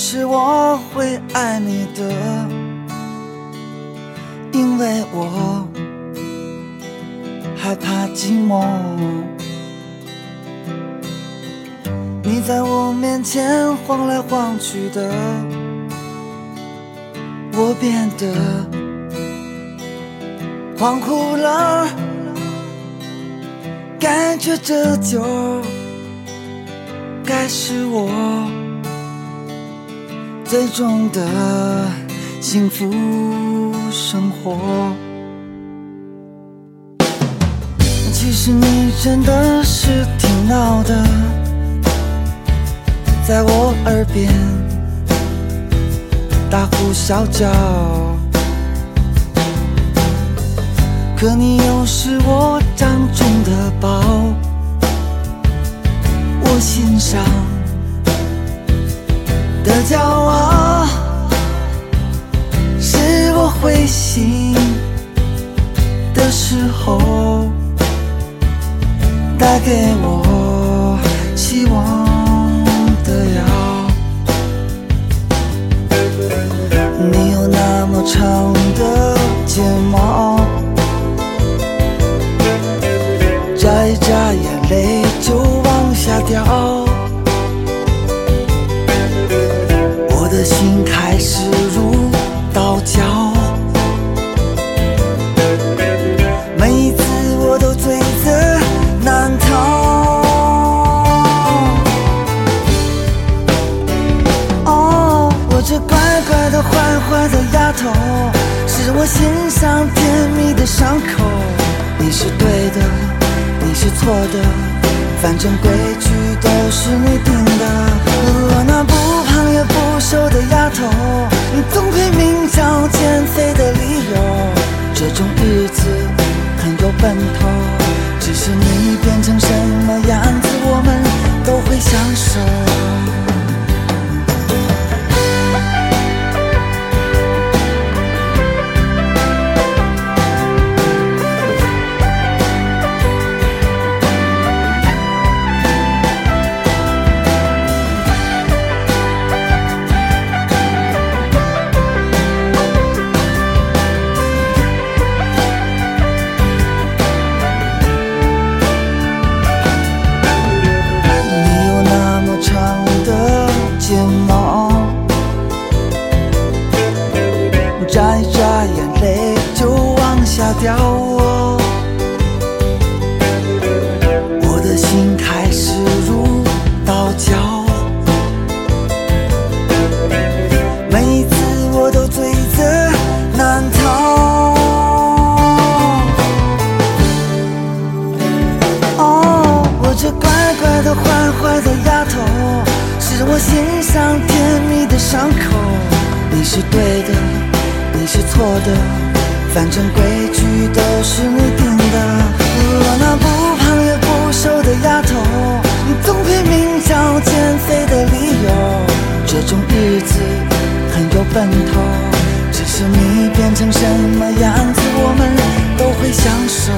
是我会爱你的因为我害怕寂寞。你在我面前晃来晃去的我变得恍惚了感觉这就该是我最终的幸福生活。其实你真的是挺闹的。在我耳边大呼小叫，可你又是我掌中的宝，我欣赏的骄傲，是我灰心的时候带给我希望的药。你有那么长的睫毛，头，是我心上甜蜜的伤口。你是对的，你是错的，反正规矩都是你定掉哦。我的心开始如刀绞，每一次我都罪责难逃。哦，我这乖乖的、坏坏的丫头，是我心上甜蜜的伤口。你是对的，你是错的，反正规矩都是你定的。我那不胖也不瘦的丫头，你总会明找减肥的理由。这种日子很有奔头，只是你变成什么样子，我们都会享受。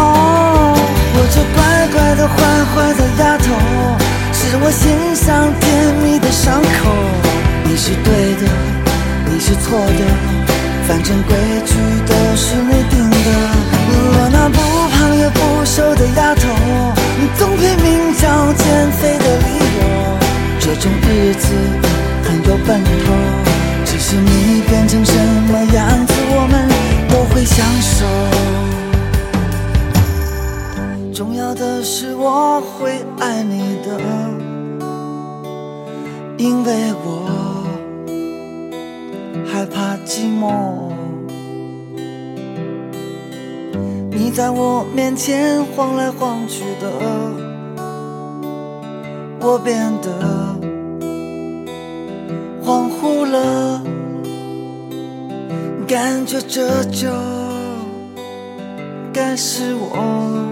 哦，我这乖乖的、坏坏的丫头，是我心上甜蜜的伤口。你是对的，你是错的，反正规矩都是你定的。我那不胖也不瘦的丫头，你总拼命找减肥的理由。这种日子很有奔头，只是你变成什么样子，我们都会享受。重要的是我会爱你的，因为我害怕寂寞。你在我面前晃来晃去的，我变得恍惚了，感觉这就该是我。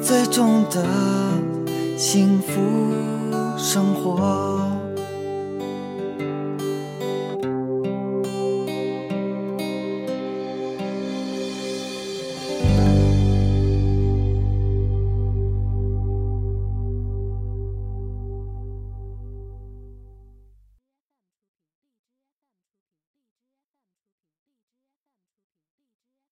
最终的幸福生活。